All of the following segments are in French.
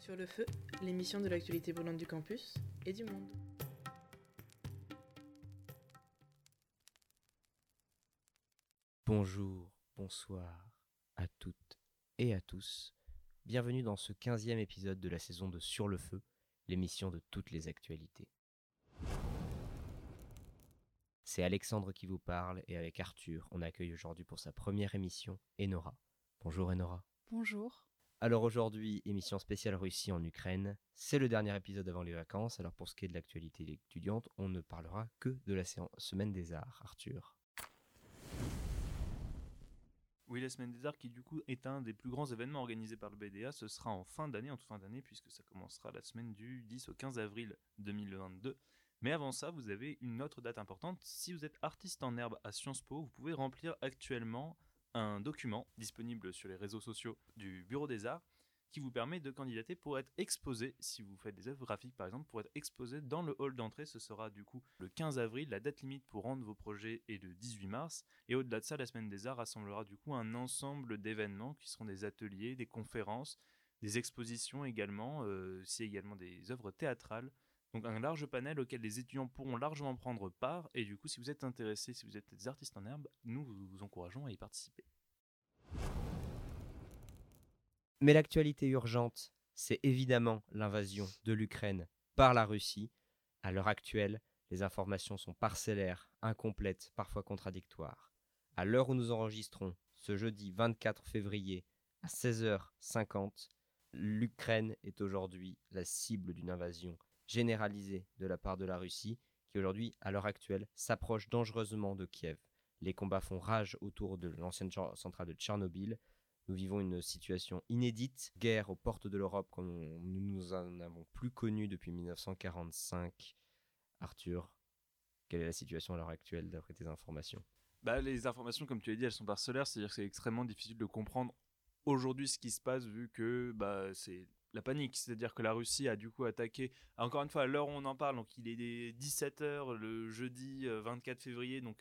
Sur le feu, l'émission de l'actualité brûlante du campus et du monde. Bonjour, bonsoir à toutes et à tous. Bienvenue dans ce 15e épisode de la saison de Sur le feu, l'émission de toutes les actualités. C'est Alexandre qui vous parle et avec Arthur, on accueille aujourd'hui pour sa première émission Enora. Bonjour Enora. Bonjour. Alors aujourd'hui, émission spéciale Russie en Ukraine. C'est le dernier épisode avant les vacances. Alors pour ce qui est de l'actualité étudiante, on ne parlera que de la semaine des arts. Arthur. Oui, la Semaine des Arts, qui du coup est un des plus grands événements organisés par le BDA, ce sera en fin d'année, en toute fin d'année, puisque ça commencera la semaine du 10 au 15 avril 2022. Mais avant ça, vous avez une autre date importante. Si vous êtes artiste en herbe à Sciences Po, vous pouvez remplir actuellement un document disponible sur les réseaux sociaux du Bureau des Arts qui vous permet de candidater pour être exposé, si vous faites des œuvres graphiques par exemple, pour être exposé dans le hall d'entrée. Ce sera du coup le 15 avril. La date limite pour rendre vos projets est le 18 mars. Et au-delà de ça, la Semaine des Arts rassemblera du coup un ensemble d'événements qui seront des ateliers, des conférences, des expositions également, euh, c'est également des œuvres théâtrales. Donc un large panel auquel les étudiants pourront largement prendre part. Et du coup, si vous êtes intéressé, si vous êtes des artistes en herbe, nous vous encourageons à y participer. Mais l'actualité urgente, c'est évidemment l'invasion de l'Ukraine par la Russie. À l'heure actuelle, les informations sont parcellaires, incomplètes, parfois contradictoires. À l'heure où nous enregistrons, ce jeudi 24 février à 16h50, l'Ukraine est aujourd'hui la cible d'une invasion généralisée de la part de la Russie, qui aujourd'hui, à l'heure actuelle, s'approche dangereusement de Kiev. Les combats font rage autour de l'ancienne centrale de Tchernobyl. Nous vivons une situation inédite, guerre aux portes de l'Europe comme nous nous en avons plus connu depuis 1945. Arthur, quelle est la situation à l'heure actuelle d'après tes informations? Bah, Les informations, comme tu l'as dit, elles sont parcellaires, c'est-à-dire que c'est extrêmement difficile de comprendre aujourd'hui ce qui se passe vu que bah, c'est la panique, c'est-à-dire que la Russie a du coup attaqué, encore une fois à l'heure où on en parle, donc il est 17h le jeudi 24 euh, février, donc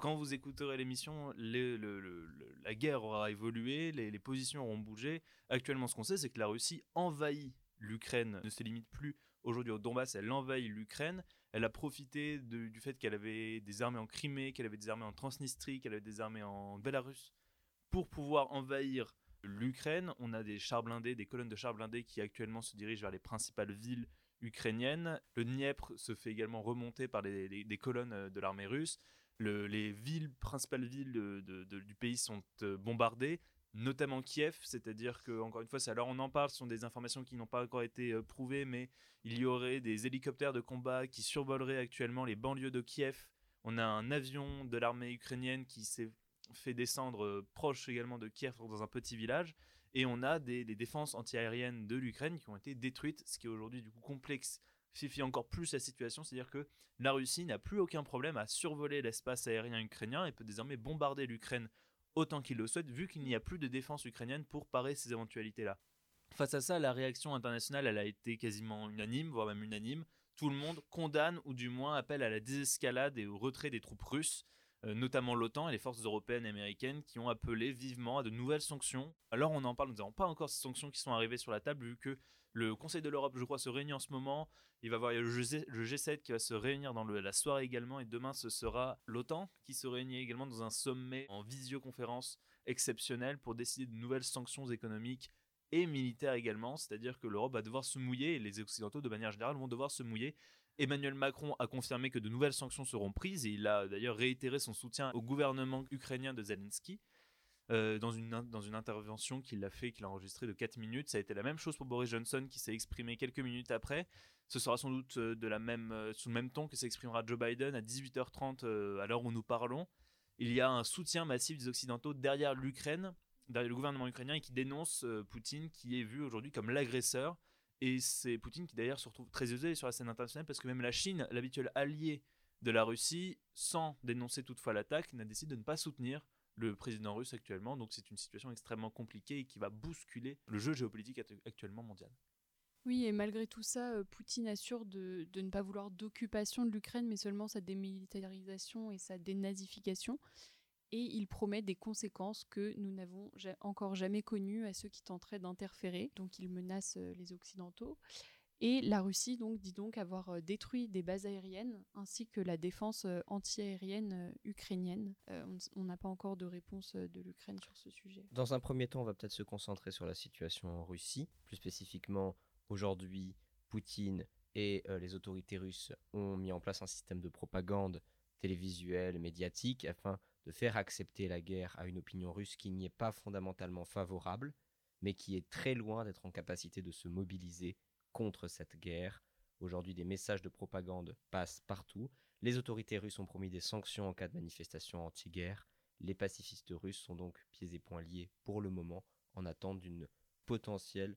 quand vous écouterez l'émission, la guerre aura évolué, les, positions auront bougé. Actuellement, ce qu'on sait, c'est que la Russie envahit l'Ukraine, ne se limite plus aujourd'hui au Donbass, elle envahit l'Ukraine. Elle a profité du fait qu'elle avait des armées en Crimée, qu'elle avait des armées en Transnistrie, qu'elle avait des armées en Bélarus, pour pouvoir envahir l'Ukraine. On a des chars blindés, des colonnes de chars blindés qui actuellement se dirigent vers les principales villes ukrainiennes. Le Dniepr se fait également remonter par des colonnes de l'armée russe les villes, principales villes du pays sont euh, bombardées, notamment Kiev, c'est-à-dire que, encore une fois, c'est alors on en parle, ce sont des informations qui n'ont pas encore été euh, prouvées, mais il y aurait des hélicoptères de combat qui survoleraient actuellement les banlieues de Kiev. On a un avion de l'armée ukrainienne qui s'est fait descendre euh, proche également de Kiev dans un petit village. Et on a des, des défenses antiaériennes de l'Ukraine qui ont été détruites, ce qui est aujourd'hui du coup complexe suffit encore plus la situation, c'est-à-dire que la Russie n'a plus aucun problème à survoler l'espace aérien ukrainien et peut désormais bombarder l'Ukraine autant qu'il le souhaite, vu qu'il n'y a plus de défense ukrainienne pour parer ces éventualités-là. Face à ça, la réaction internationale, elle a été quasiment unanime, voire même unanime. Tout le monde condamne ou du moins appelle à la désescalade et au retrait des troupes russes, notamment l'OTAN et les forces européennes et américaines qui ont appelé vivement à de nouvelles sanctions. Alors on en parle, nous n'avons pas encore ces sanctions qui sont arrivées sur la table, vu que le Conseil de l'Europe, je crois, se réunit en ce moment. Il va y avoir le, G7 qui va se réunir dans la soirée également. Et demain, ce sera l'OTAN qui se réunit également dans un sommet en visioconférence exceptionnel pour décider de nouvelles sanctions économiques et militaires également. C'est-à-dire que l'Europe va devoir se mouiller et les Occidentaux, de manière générale, vont devoir se mouiller. Emmanuel Macron a confirmé que de nouvelles sanctions seront prises et il a d'ailleurs réitéré son soutien au gouvernement ukrainien de Zelensky. Euh, dans, une, dans une intervention qu'il a fait, qu'il a enregistrée de 4 minutes. Ça a été la même chose pour Boris Johnson qui s'est exprimé quelques minutes après. Ce sera sans doute euh, de la même, euh, sous le même ton que s'exprimera Joe Biden à 18h30 à l'heure où nous parlons. Il y a un soutien massif des Occidentaux derrière l'Ukraine, derrière le gouvernement ukrainien et qui dénonce Poutine qui est vu aujourd'hui comme l'agresseur. Et c'est Poutine qui d'ailleurs se retrouve très usé sur la scène internationale parce que même la Chine, l'habituel allié de la Russie, sans dénoncer toutefois l'attaque, n'a décidé de ne pas soutenir le président russe actuellement. Donc c'est une situation extrêmement compliquée et qui va bousculer le jeu géopolitique actuellement mondial. Oui, et malgré tout ça, euh, Poutine assure de, de ne pas vouloir d'occupation de l'Ukraine, mais seulement sa démilitarisation et sa dénazification. Et il promet des conséquences que nous n'avons encore jamais connues à ceux qui tenteraient d'interférer. Donc il menace euh, les Occidentaux. Et la Russie donc dit donc avoir euh, détruit des bases aériennes ainsi que la défense euh, anti-aérienne ukrainienne. on n'a pas encore de réponse de l'Ukraine sur ce sujet. Dans un premier temps, on va peut-être se concentrer sur la situation en Russie. Plus spécifiquement, aujourd'hui, Poutine et les autorités russes ont mis en place un système de propagande télévisuelle, médiatique, afin de faire accepter la guerre à une opinion russe qui n'y est pas fondamentalement favorable, mais qui est très loin d'être en capacité de se mobiliser contre cette guerre. Aujourd'hui, des messages de propagande passent partout. Les autorités russes ont promis des sanctions en cas de manifestation anti-guerre. Les pacifistes russes sont donc pieds et poings liés pour le moment en attente d'une potentielle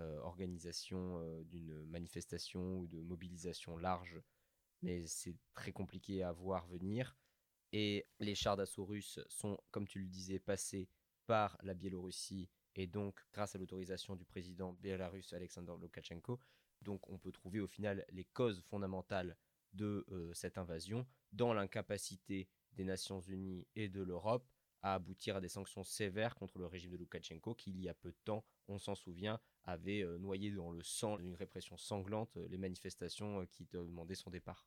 euh, organisation euh, d'une manifestation ou de mobilisation large. Mais c'est très compliqué à voir venir. Et les chars d'assaut russes sont, comme tu le disais, passés par la Biélorussie et donc grâce à l'autorisation du président bélarusse Alexander Loukachenko. Donc on peut trouver au final les causes fondamentales de euh, cette invasion dans l'incapacité des Nations Unies et de l'Europe à aboutir à des sanctions sévères contre le régime de Loukachenko qui, il y a peu de temps, on s'en souvient, avait euh, noyé dans le sang d'une répression sanglante euh, les manifestations qui demandaient son départ.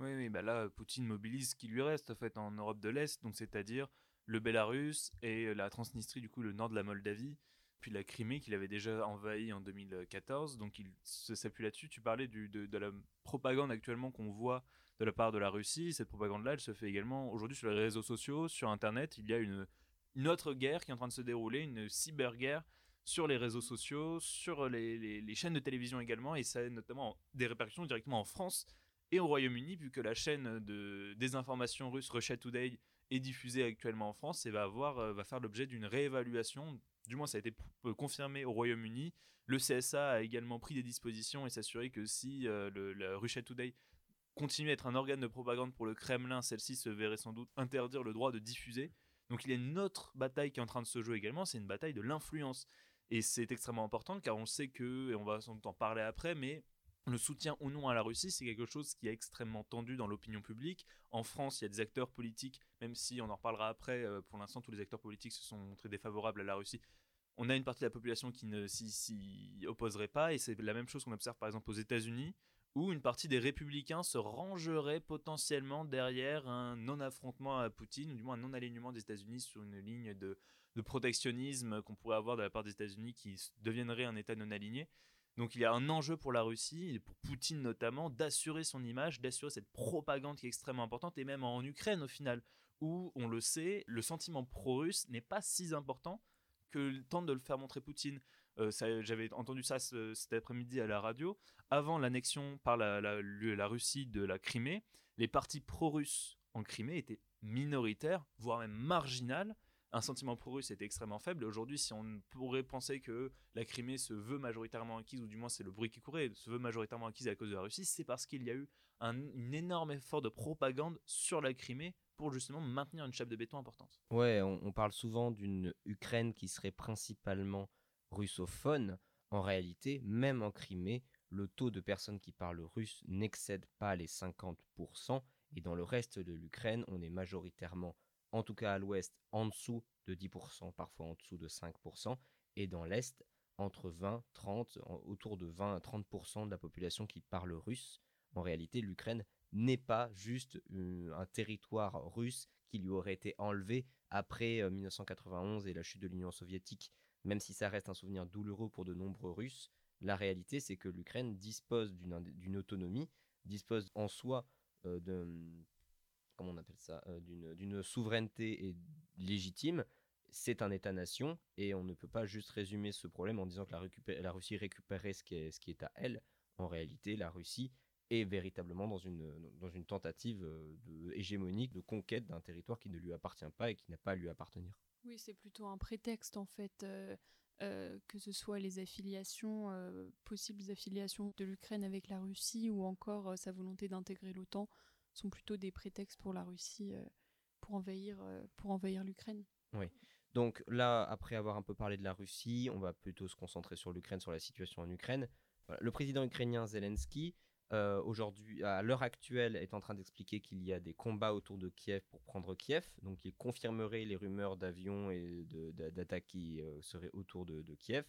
Oui, oui bah là, Poutine mobilise ce qui lui reste en Europe de l'Est, donc c'est-à-dire le Bélarus et la Transnistrie, du coup le nord de la Moldavie, puis la Crimée qu'il avait déjà envahi en 2014. Donc il s'appuie là-dessus. Tu parlais du, de, la propagande actuellement qu'on voit de la part de la Russie. Cette propagande-là, elle se fait également aujourd'hui sur les réseaux sociaux, sur Internet. Il y a une, autre guerre qui est en train de se dérouler, une cyberguerre sur les réseaux sociaux, sur les, les, chaînes de télévision également, et ça a notamment des répercussions directement en France et au Royaume-Uni, vu que la chaîne de désinformation russe Russia Today est diffusée actuellement en France et va, avoir, euh, va faire l'objet d'une réévaluation. Du moins, ça a été euh, confirmé au Royaume-Uni. Le CSA a également pris des dispositions et s'assurer que si euh, le, Russia Today continue à être un organe de propagande pour le Kremlin, celle-ci se verrait sans doute interdire le droit de diffuser. Donc il y a une autre bataille qui est en train de se jouer également, c'est une bataille de l'influence. Et c'est extrêmement important car on sait que, et on va sans doute en parler après, mais le soutien ou non à la Russie, c'est quelque chose qui est extrêmement tendu dans l'opinion publique. En France, il y a des acteurs politiques, même si on en reparlera après, euh, pour l'instant, tous les acteurs politiques se sont montrés défavorables à la Russie. On a une partie de la population qui ne s'y opposerait pas, et c'est la même chose qu'on observe par exemple aux États-Unis, où une partie des républicains se rangerait potentiellement derrière un non-affrontement à Poutine, ou du moins un non-alignement des États-Unis sur une ligne de, de protectionnisme qu'on pourrait avoir de la part des États-Unis qui deviendrait un État non aligné. Donc il y a un enjeu pour la Russie, et pour Poutine notamment, d'assurer son image, d'assurer cette propagande qui est extrêmement importante, et même en Ukraine au final, où on le sait, le sentiment pro-russe n'est pas si important que tente de le faire montrer Poutine. Euh, j'avais entendu ça cet après-midi à la radio. Avant l'annexion par la, la, Russie de la Crimée, les partis pro-russes en Crimée étaient minoritaires, voire même marginales, un sentiment pro-russe était extrêmement faible. Aujourd'hui, si on pourrait penser que la Crimée se veut majoritairement acquise, ou du moins c'est le bruit qui courait, se veut majoritairement acquise à cause de la Russie, c'est parce qu'il y a eu un, énorme effort de propagande sur la Crimée pour justement maintenir une chape de béton importante. Ouais, on, parle souvent d'une Ukraine qui serait principalement russophone. En réalité, même en Crimée, le taux de personnes qui parlent russe n'excède pas les 50%, et dans le reste de l'Ukraine, on est majoritairement en tout cas à l'ouest, en dessous de 10%, parfois en dessous de 5%, et dans l'est, entre 20, 30, autour de 20 à 30% de la population qui parle russe. En réalité, l'Ukraine n'est pas juste un territoire russe qui lui aurait été enlevé après 1991 euh, et la chute de l'Union soviétique. Même si ça reste un souvenir douloureux pour de nombreux Russes, la réalité c'est que l'Ukraine dispose d'une autonomie, dispose en soi euh, de, on appelle ça, euh, d'une souveraineté légitime, c'est un État-nation et on ne peut pas juste résumer ce problème en disant que la, Russie récupérait ce qui, est, à elle. En réalité, la Russie est véritablement dans une, dans une tentative euh, de, hégémonique, de conquête d'un territoire qui ne lui appartient pas et qui n'a pas à lui appartenir. Oui, c'est plutôt un prétexte en fait, euh, que ce soit les affiliations, possibles affiliations de l'Ukraine avec la Russie ou encore sa volonté d'intégrer l'OTAN sont plutôt des prétextes pour la Russie euh, pour envahir, euh, pour envahir l'Ukraine. Oui. Donc là, après avoir un peu parlé de la Russie, on va plutôt se concentrer sur l'Ukraine, sur la situation en Ukraine. Le président ukrainien Zelensky euh, aujourd'hui, à l'heure actuelle, est en train d'expliquer qu'il y a des combats autour de Kiev pour prendre Kiev, donc il confirmerait les rumeurs d'avions et d'attaques qui seraient autour de, Kiev.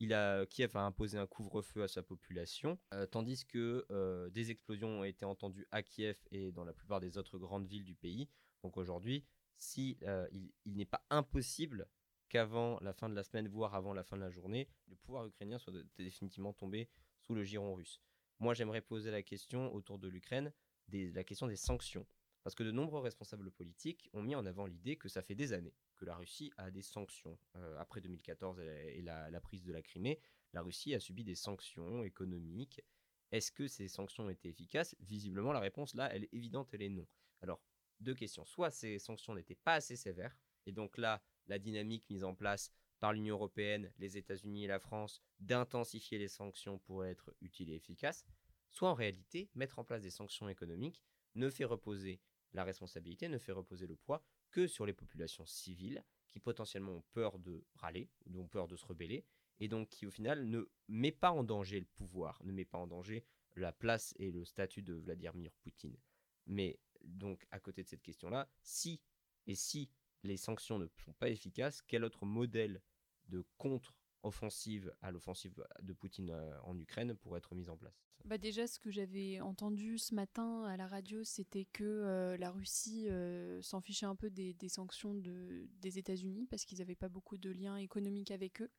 Il a, Kiev a imposé un couvre-feu à sa population, euh, tandis que des explosions ont été entendues à Kiev et dans la plupart des autres grandes villes du pays. Donc aujourd'hui, si il n'est pas impossible qu'avant la fin de la semaine, voire avant la fin de la journée, le pouvoir ukrainien soit définitivement tombé sous le giron russe. Moi, j'aimerais poser la question autour de l'Ukraine, la question des sanctions. Parce que de nombreux responsables politiques ont mis en avant l'idée que ça fait des années que la Russie a des sanctions. Euh, après 2014 et la, prise de la Crimée, la Russie a subi des sanctions économiques. Est-ce que ces sanctions été efficaces? Visiblement, la réponse là, elle est évidente, elle est non. Alors, deux questions. Soit ces sanctions n'étaient pas assez sévères, et donc là, la dynamique mise en place par l'Union européenne, les États-Unis et la France d'intensifier les sanctions pour être utile et efficace, soit en réalité mettre en place des sanctions économiques ne fait reposer la responsabilité, ne fait reposer le poids que sur les populations civiles qui potentiellement ont peur de râler, ont peur de se rebeller, et donc qui au final ne met pas en danger le pouvoir, ne met pas en danger la place et le statut de Vladimir Poutine. Mais donc à côté de cette question-là, si et si les sanctions ne sont pas efficaces, quel autre modèle de contre-offensive à l'offensive de Poutine euh, en Ukraine pourrait être mis en place bah déjà, ce que j'avais entendu ce matin à la radio, c'était que euh, la Russie euh, s'en fichait un peu des, sanctions de, des États-Unis parce qu'ils n'avaient pas beaucoup de liens économiques avec eux,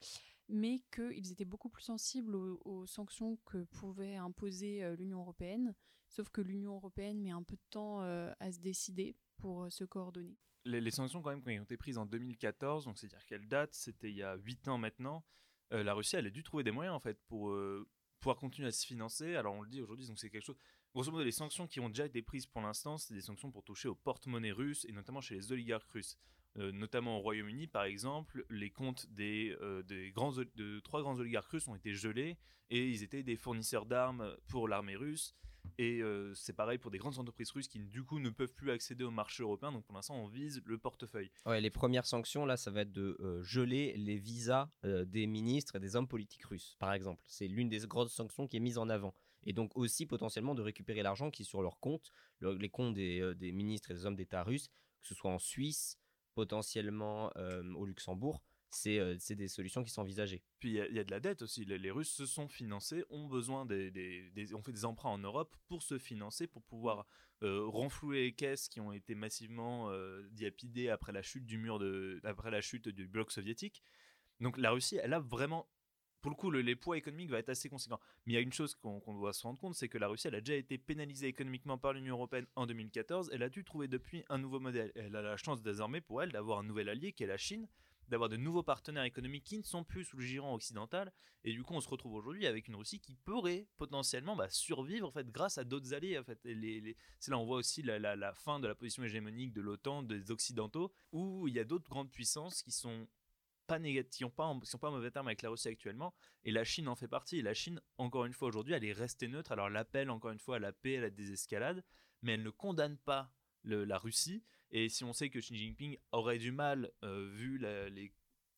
mais qu'ils étaient beaucoup plus sensibles aux, sanctions que pouvait imposer l'Union européenne. Sauf que l'Union européenne met un peu de temps à se décider pour se coordonner les, sanctions, quand même, quand ont été prises en 2014, donc c'est-à-dire quelle date C'était il y a 8 ans maintenant. Euh, la Russie, elle a dû trouver des moyens, en fait, pour euh, pouvoir continuer à se financer. Alors, on le dit aujourd'hui, donc c'est quelque chose. Grosso modo, les sanctions qui ont déjà été prises pour l'instant, c'est des sanctions pour toucher au porte-monnaie russe et notamment chez les oligarques russes. Euh, notamment au Royaume-Uni, par exemple, les comptes des, des grands, de trois grands oligarques russes ont été gelés et ils étaient des fournisseurs d'armes pour l'armée russe. Et euh, c'est pareil pour des grandes entreprises russes qui du coup ne peuvent plus accéder au marché européen. Donc pour l'instant, on vise le portefeuille. Les premières sanctions là, ça va être de euh, geler les visas euh, des ministres et des hommes politiques russes, par exemple. C'est l'une des grosses sanctions qui est mise en avant. Et donc aussi potentiellement de récupérer l'argent qui est sur leur compte, les comptes des, ministres et des hommes d'État russes, que ce soit en Suisse, potentiellement au Luxembourg. C'est des solutions qui sont envisagées. Puis il y, a de la dette aussi. Les, Russes se sont financés, ont besoin des, fait des emprunts en Europe pour se financer, pour pouvoir renflouer les caisses qui ont été massivement euh, après la chute du mur de, après la chute du bloc soviétique. Donc la Russie, elle a vraiment pour le coup, le, les poids économiques va être assez conséquent. Mais il y a une chose qu'on doit se rendre compte, c'est que la Russie, elle a déjà été pénalisée économiquement par l'Union européenne en 2014. Elle a dû trouver depuis un nouveau modèle. Elle a la chance désormais pour elle d'avoir un nouvel allié qui est la Chine, d'avoir de nouveaux partenaires économiques qui ne sont plus sous le giron occidental. Et du coup, on se retrouve aujourd'hui avec une Russie qui pourrait potentiellement bah, survivre en fait, grâce à d'autres alliés. En fait. C'est là on voit aussi la, fin de la position hégémonique de l'OTAN, des Occidentaux, où il y a d'autres grandes puissances qui sont pas qui n'ont pas, sont pas en mauvais terme avec la Russie actuellement, et la Chine en fait partie. Et la Chine, encore une fois aujourd'hui, elle est restée neutre. Alors l'appel encore une fois à la paix, à la désescalade, mais elle ne condamne pas la Russie. Et si on sait que Xi Jinping aurait du mal, euh, vu les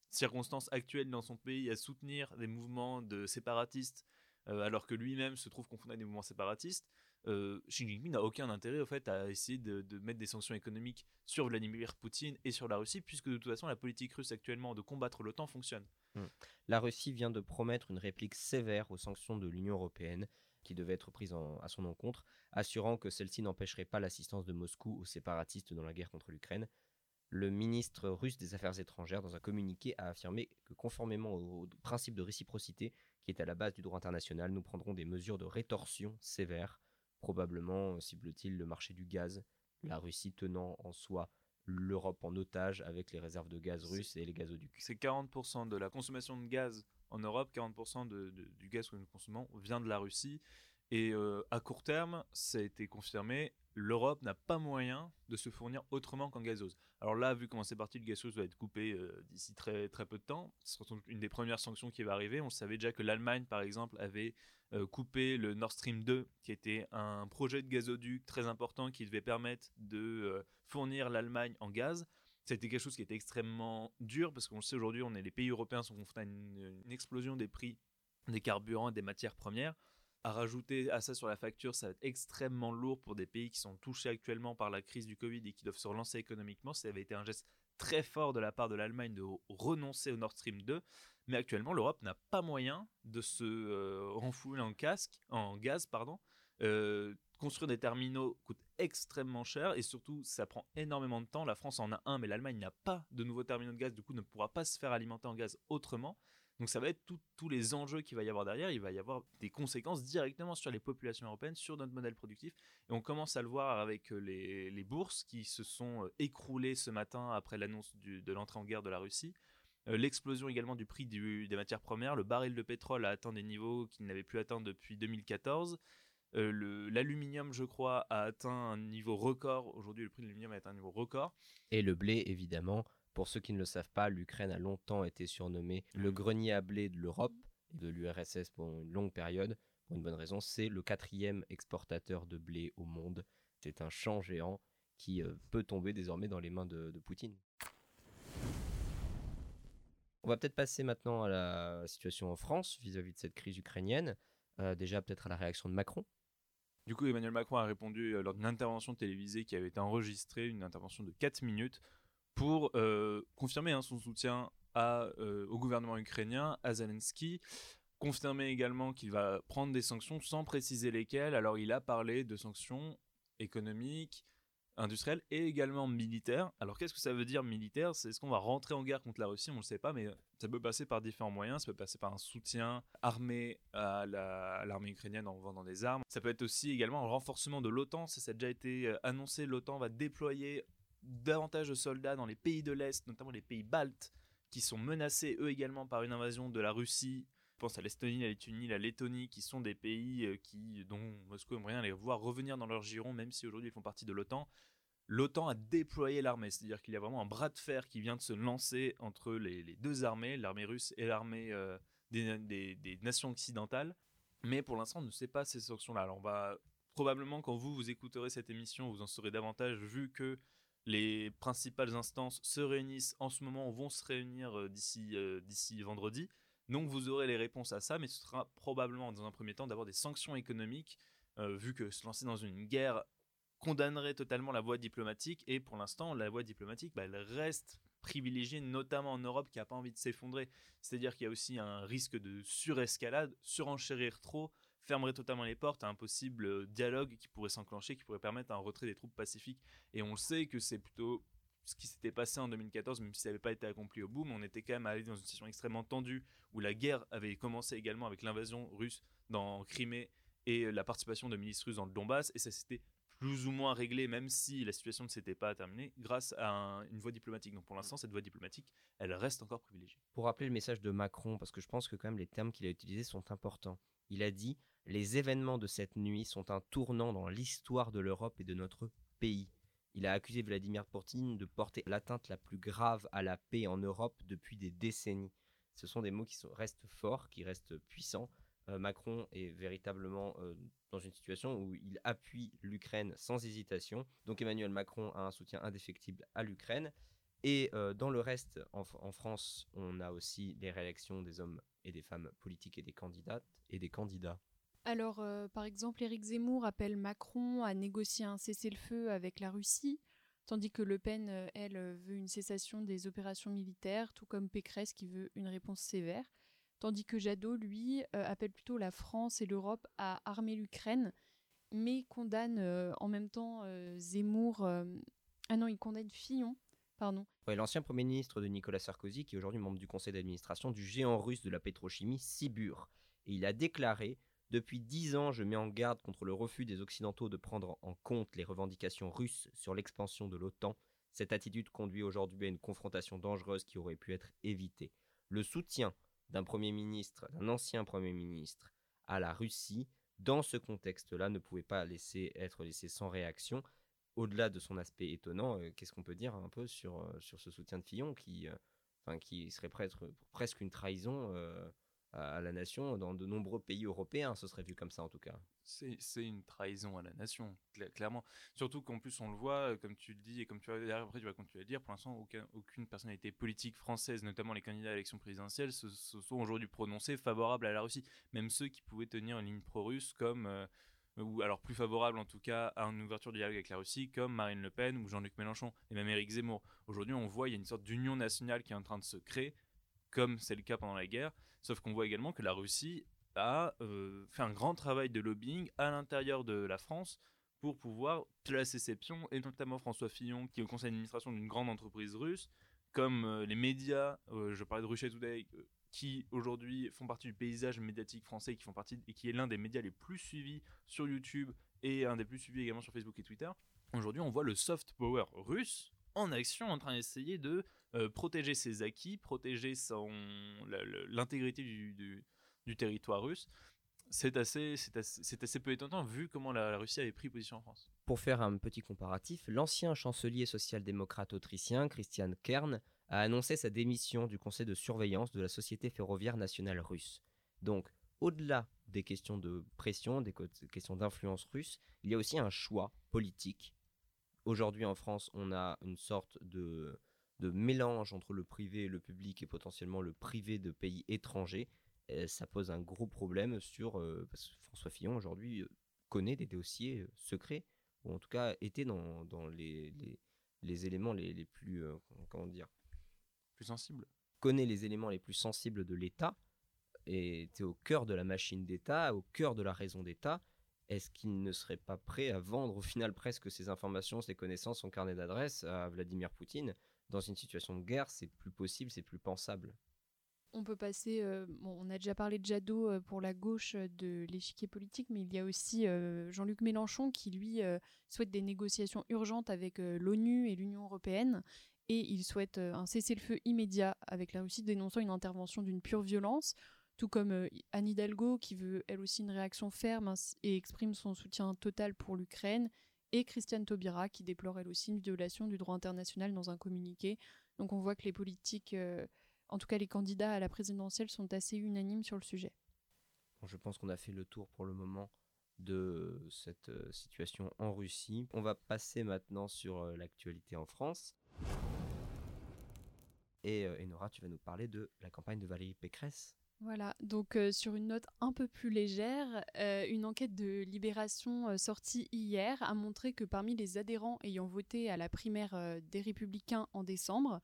circonstances actuelles dans son pays, à soutenir des mouvements de séparatistes, euh, alors que lui-même se trouve confronté à des mouvements séparatistes, euh, Xi Jinping n'a aucun intérêt au fait à essayer de, mettre des sanctions économiques sur Vladimir Poutine et sur la Russie, puisque de toute façon la politique russe actuellement de combattre l'OTAN fonctionne. Hmm. La Russie vient de promettre une réplique sévère aux sanctions de l'Union européenne qui devait être prise à son encontre, assurant que celle-ci n'empêcherait pas l'assistance de Moscou aux séparatistes dans la guerre contre l'Ukraine. Le ministre russe des Affaires étrangères, dans un communiqué, a affirmé que conformément au principe de réciprocité qui est à la base du droit international, nous prendrons des mesures de rétorsion sévères, probablement, cible-t-il, le marché du gaz, la Russie tenant en soi l'Europe en otage avec les réserves de gaz russes et les gazoducs. C'est 40% de la consommation de gaz en Europe, 40% du gaz que nous consommons vient de la Russie. Et euh, à court terme, ça a été confirmé, l'Europe n'a pas moyen de se fournir autrement qu'en gazeuse. Alors là, vu comment c'est parti, le gazeuse va être coupé euh, d'ici très, très peu de temps. Ce sera une des premières sanctions qui va arriver. On savait déjà que l'Allemagne, par exemple, avait euh, coupé le Nord Stream 2, qui était un projet de gazoduc très important qui devait permettre de fournir l'Allemagne en gaz. C'était quelque chose qui était extrêmement dur parce qu'on le sait aujourd'hui, on est les pays européens sont confrontés à une, explosion des prix des carburants et des matières premières. À rajouter à ça sur la facture, ça va être extrêmement lourd pour des pays qui sont touchés actuellement par la crise du Covid et qui doivent se relancer économiquement. Ça avait été un geste très fort de la part de l'Allemagne de renoncer au Nord Stream 2. Mais actuellement, l'Europe n'a pas moyen de se euh, en, en gaz. Pardon. Euh, construire des terminaux coûte extrêmement cher et surtout ça prend énormément de temps. La France en a un, mais l'Allemagne n'a pas de nouveaux terminaux de gaz, du coup ne pourra pas se faire alimenter en gaz autrement. Donc ça va être tous les enjeux qu'il va y avoir derrière. Il va y avoir des conséquences directement sur les populations européennes, sur notre modèle productif. Et on commence à le voir avec euh, les, bourses qui se sont euh, écroulées ce matin après l'annonce de l'entrée en guerre de la Russie. Euh, l'explosion également du prix des matières premières. Le baril de pétrole a atteint des niveaux qu'il n'avait plus atteint depuis 2014. L'aluminium, je crois, a atteint un niveau record. Aujourd'hui, le prix de l'aluminium a atteint un niveau record. Et le blé, évidemment, pour ceux qui ne le savent pas, l'Ukraine a longtemps été surnommée le grenier à blé de l'Europe et de l'URSS pendant une longue période. Pour une bonne raison, c'est le quatrième exportateur de blé au monde. C'est un champ géant qui euh, peut tomber désormais dans les mains de, Poutine. On va peut-être passer maintenant à la situation en France vis-à-vis de cette crise ukrainienne. Euh, déjà peut-être à la réaction de Macron. Du coup, Emmanuel Macron a répondu euh, lors d'une intervention télévisée qui avait été enregistrée, une intervention de 4 minutes, pour euh, confirmer hein, son soutien euh, au gouvernement ukrainien, à Zelensky, confirmer également qu'il va prendre des sanctions sans préciser lesquelles. Alors il a parlé de sanctions économiques, industrielles et également militaires. Alors qu'est-ce que ça veut dire militaire C'est est-ce qu'on va rentrer en guerre contre la Russie? On ne le sait pas, mais ça peut passer par différents moyens. Ça peut passer par un soutien armé à l'armée ukrainienne en vendant des armes. Ça peut être aussi également un renforcement de l'OTAN. Ça, ça a déjà été euh, annoncé. L'OTAN va déployer davantage de soldats dans les pays de l'Est, notamment les pays baltes, qui sont menacés eux également par une invasion de la Russie. Je pense à l'Estonie, la Lettonie, la Lettonie, qui sont des pays euh, qui, dont Moscou aimerait bien les voir revenir dans leur giron, même si aujourd'hui ils font partie de l'OTAN. L'OTAN a déployé l'armée, c'est-à-dire qu'il y a vraiment un bras de fer qui vient de se lancer entre les, deux armées, l'armée russe et l'armée euh, des, des, nations occidentales. Mais pour l'instant, on ne sait pas ces sanctions-là. Alors, on va probablement, quand vous vous écouterez cette émission, vous en saurez davantage, vu que les principales instances se réunissent en ce moment, vont se réunir euh, d'ici euh, d'ici vendredi. Donc vous aurez les réponses à ça, mais ce sera probablement dans un premier temps d'avoir des sanctions économiques, euh, vu que se lancer dans une guerre condamnerait totalement la voie diplomatique. Et pour l'instant, la voie diplomatique, bah, elle reste privilégiée, notamment en Europe, qui n'a pas envie de s'effondrer. C'est-à-dire qu'il y a aussi un risque de surescalade, surenchérir trop, fermerait totalement les portes à un possible euh, dialogue qui pourrait s'enclencher, qui pourrait permettre un retrait des troupes pacifiques. Et on sait que c'est plutôt ce qui s'était passé en 2014, même si ça n'avait pas été accompli au bout, mais on était quand même allé dans une situation extrêmement tendue où la guerre avait commencé également avec l'invasion russe dans Crimée et la participation de milices russes dans le Donbass, et ça s'était plus ou moins réglé, même si la situation ne s'était pas terminée, grâce à une voie diplomatique. Donc pour l'instant, cette voie diplomatique, elle reste encore privilégiée. Pour rappeler le message de Macron, parce que je pense que quand même les termes qu'il a utilisés sont importants. Il a dit les événements de cette nuit sont un tournant dans l'histoire de l'Europe et de notre pays. Il a accusé Vladimir Poutine de porter l'atteinte la plus grave à la paix en Europe depuis des décennies. Ce sont des mots qui restent forts, qui restent puissants. Euh, Macron est véritablement euh, dans une situation où il appuie l'Ukraine sans hésitation. Donc Emmanuel Macron a un soutien indéfectible à l'Ukraine. Et euh, dans le reste, en, France, on a aussi les réélections des hommes et des femmes politiques et des candidates et des candidats. Alors, euh, par exemple, Éric Zemmour appelle Macron à négocier un cessez-le-feu avec la Russie, tandis que Le Pen, euh, elle, veut une cessation des opérations militaires, tout comme Pécresse qui veut une réponse sévère, tandis que Jadot, lui, euh, appelle plutôt la France et l'Europe à armer l'Ukraine, mais condamne en même temps Zemmour. ah non, il condamne Fillon. Pardon. L'ancien Premier ministre de Nicolas Sarkozy, qui est aujourd'hui membre du conseil d'administration du géant russe de la pétrochimie, Sibur. Et il a déclaré depuis dix ans, je mets en garde contre le refus des Occidentaux de prendre en compte les revendications russes sur l'expansion de l'OTAN. Cette attitude conduit aujourd'hui à une confrontation dangereuse qui aurait pu être évitée. Le soutien d'un Premier ministre, d'un ancien Premier ministre, à la Russie, dans ce contexte-là, ne pouvait pas laisser, être laissé sans réaction. Au-delà de son aspect étonnant, euh, qu'est-ce qu'on peut dire un peu sur, euh, ce soutien de Fillon qui, euh, qui serait presque, presque une trahison à la nation dans de nombreux pays européens. Ce serait vu comme ça en tout cas. C'est une trahison à la nation, clairement. Surtout qu'en plus, on le voit, euh, comme tu le dis, et comme tu vas, après, tu vas continuer à le dire, pour l'instant, aucun, aucune personnalité politique française, notamment les candidats à l'élection présidentielle, se, sont aujourd'hui prononcés favorables à la Russie. Même ceux qui pouvaient tenir une ligne pro-russe, comme, euh, ou alors plus favorables en tout cas à une ouverture du dialogue avec la Russie, comme Marine Le Pen ou Jean-Luc Mélenchon, et même Éric Zemmour. Aujourd'hui, on voit, il y a une sorte d'union nationale qui est en train de se créer, comme c'est le cas pendant la guerre, sauf qu'on voit également que la Russie a euh, fait un grand travail de lobbying à l'intérieur de la France pour pouvoir placer ses pions, et notamment François Fillon, qui est au conseil d'administration d'une grande entreprise russe, comme euh, les médias, euh, je parlais de Russia Today, qui aujourd'hui font partie du paysage médiatique français, qui font partie et qui est l'un des médias les plus suivis sur YouTube et un des plus suivis également sur Facebook et Twitter. Aujourd'hui, on voit le soft power russe en action, en train d'essayer de protéger ses acquis, protéger l'intégrité du, du territoire russe. C'est assez, c'est assez, peu étonnant vu comment la, Russie avait pris position en France. Pour faire un petit comparatif, l'ancien chancelier social-démocrate autrichien Christian Kern a annoncé sa démission du conseil de surveillance de la Société ferroviaire nationale russe. Donc, au-delà des questions de pression, des questions d'influence russe, il y a aussi un choix politique. Aujourd'hui en France, on a une sorte de, de mélange entre le privé et le public et potentiellement le privé de pays étrangers ça pose un gros problème sur. Euh, parce que François Fillon, aujourd'hui, euh, connaît des dossiers euh, secrets, ou en tout cas était dans, dans les, les, les, éléments les, les plus. comment dire Plus sensibles. Connaît les éléments les plus sensibles de l'État, et était au cœur de la machine d'État, au cœur de la raison d'État. Est-ce qu'il ne serait pas prêt à vendre au final presque ces informations, ces connaissances, son carnet d'adresse à Vladimir Poutine? Dans une situation de guerre, c'est plus possible, c'est plus pensable. On peut passer, euh, on a déjà parlé de Jadot euh, pour la gauche euh, de l'échiquier politique, mais il y a aussi Jean-Luc Mélenchon qui, lui, souhaite des négociations urgentes avec l'ONU et l'Union européenne. Et il souhaite un cessez-le-feu immédiat avec la Russie, dénonçant une intervention d'une pure violence, tout comme Anne Hidalgo qui veut elle aussi une réaction ferme et exprime son soutien total pour l'Ukraine, et Christiane Taubira qui déplore elle aussi une violation du droit international dans un communiqué. Donc on voit que les politiques en tout cas les candidats à la présidentielle sont assez unanimes sur le sujet. je pense qu'on a fait le tour pour le moment de cette euh, situation en Russie. On va passer maintenant sur euh, l'actualité en France. Et, euh, Nora, tu vas nous parler de la campagne de Valérie Pécresse. Voilà, donc sur une note un peu plus légère, une enquête de Libération sortie hier a montré que parmi les adhérents ayant voté à la primaire des Républicains en décembre,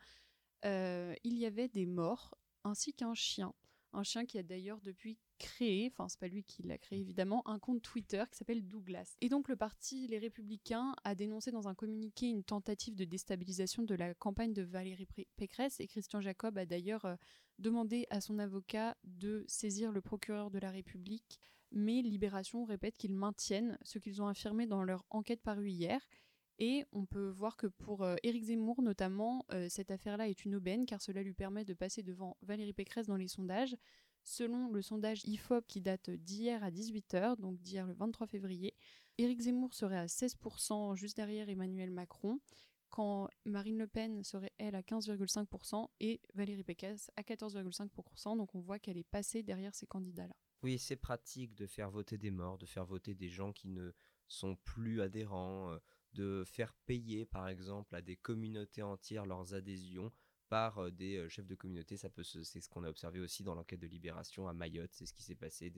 euh, il y avait des morts ainsi qu'un chien. Un chien qui a d'ailleurs depuis créé, enfin c'est pas lui qui l'a créé évidemment, un compte Twitter qui s'appelle Douglas. Et donc le parti Les Républicains a dénoncé dans un communiqué une tentative de déstabilisation de la campagne de Valérie Pécresse et Christian Jacob a d'ailleurs euh, demandé à son éric de saisir le procureur de la République. Mais Libération répète qu'ils maintiennent ce qu'ils ont affirmé dans leur enquête parue hier et on peut voir que pour euh, Éric Zemmour notamment, euh, cette affaire-là est une aubaine car cela lui permet de passer devant Valérie Pécresse dans les sondages. Selon le sondage IFOP qui date d'hier à 18h, donc d'hier le 23 février, Éric Zemmour serait à 16% juste derrière Emmanuel Macron, quand Marine Le Pen serait elle à 15,5% et Valérie Pécresse à 14,5%. Donc on voit qu'elle est passée derrière ces candidats-là. Oui, c'est pratique de faire voter des morts, de faire voter des gens qui ne sont plus adhérents. Euh, de faire payer par exemple à des communautés entières leurs adhésions par des chefs de communauté. Ça peut c'est ce qu'on a observé aussi dans l'enquête de libération à Mayotte. C'est ce qui s'est passé.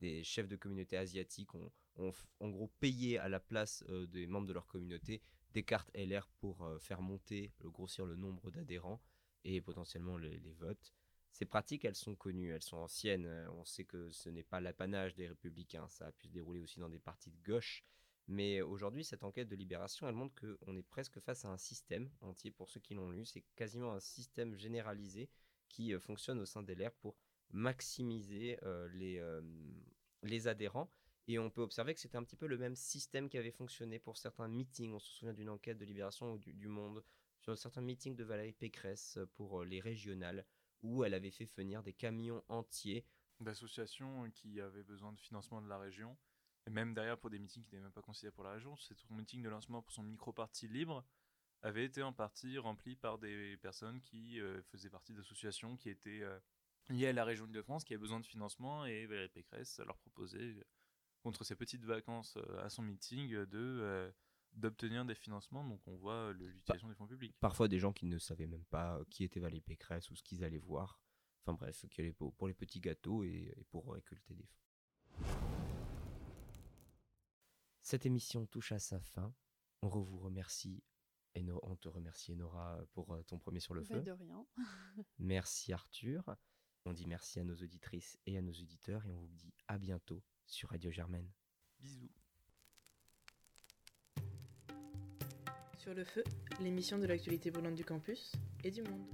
Des, chefs de communauté asiatiques ont, en gros payé à la place des membres de leur communauté des cartes LR pour faire monter, grossir le nombre d'adhérents et potentiellement les votes. Ces pratiques, elles sont connues, elles sont anciennes. On sait que ce n'est pas l'apanage des républicains. Ça a pu se dérouler aussi dans des partis de gauche. Mais aujourd'hui, cette enquête de libération, elle montre qu'on est presque face à un système entier. Pour ceux qui l'ont lu, c'est quasiment un système généralisé qui euh, fonctionne au sein des LR pour maximiser euh, les, euh, les adhérents. Et on peut observer que c'était un petit peu le même système qui avait fonctionné pour certains meetings. On se souvient d'une enquête de Libération ou du, Monde sur certains meetings de Valérie Pécresse pour les régionales, où elle avait fait venir des camions entiers. D'associations qui avaient besoin de financement de la région et même derrière pour des meetings qui n'étaient même pas considérés pour la région, son meeting de lancement pour son micro-parti libre avait été en partie rempli par des personnes qui euh, faisaient partie d'associations qui étaient euh, liées à la région de France qui a besoin de financement et Valérie Pécresse leur proposait, contre ses petites vacances à son meeting, de d'obtenir des financements. Donc on voit l'utilisation des fonds publics. Parfois des gens qui ne savaient même pas qui était Valérie Pécresse ou ce qu'ils allaient voir. Enfin bref, pour les petits gâteaux et pour récolter des fonds. Cette émission touche à sa fin. On vous remercie et on te remercie Enora pour euh, ton premier sur le bah, feu. de rien. merci Arthur. On dit merci à nos auditrices et à nos auditeurs et on vous dit à bientôt sur Radio Germaine. Bisous. Sur le feu, l'émission de l'actualité brûlante du campus et du monde.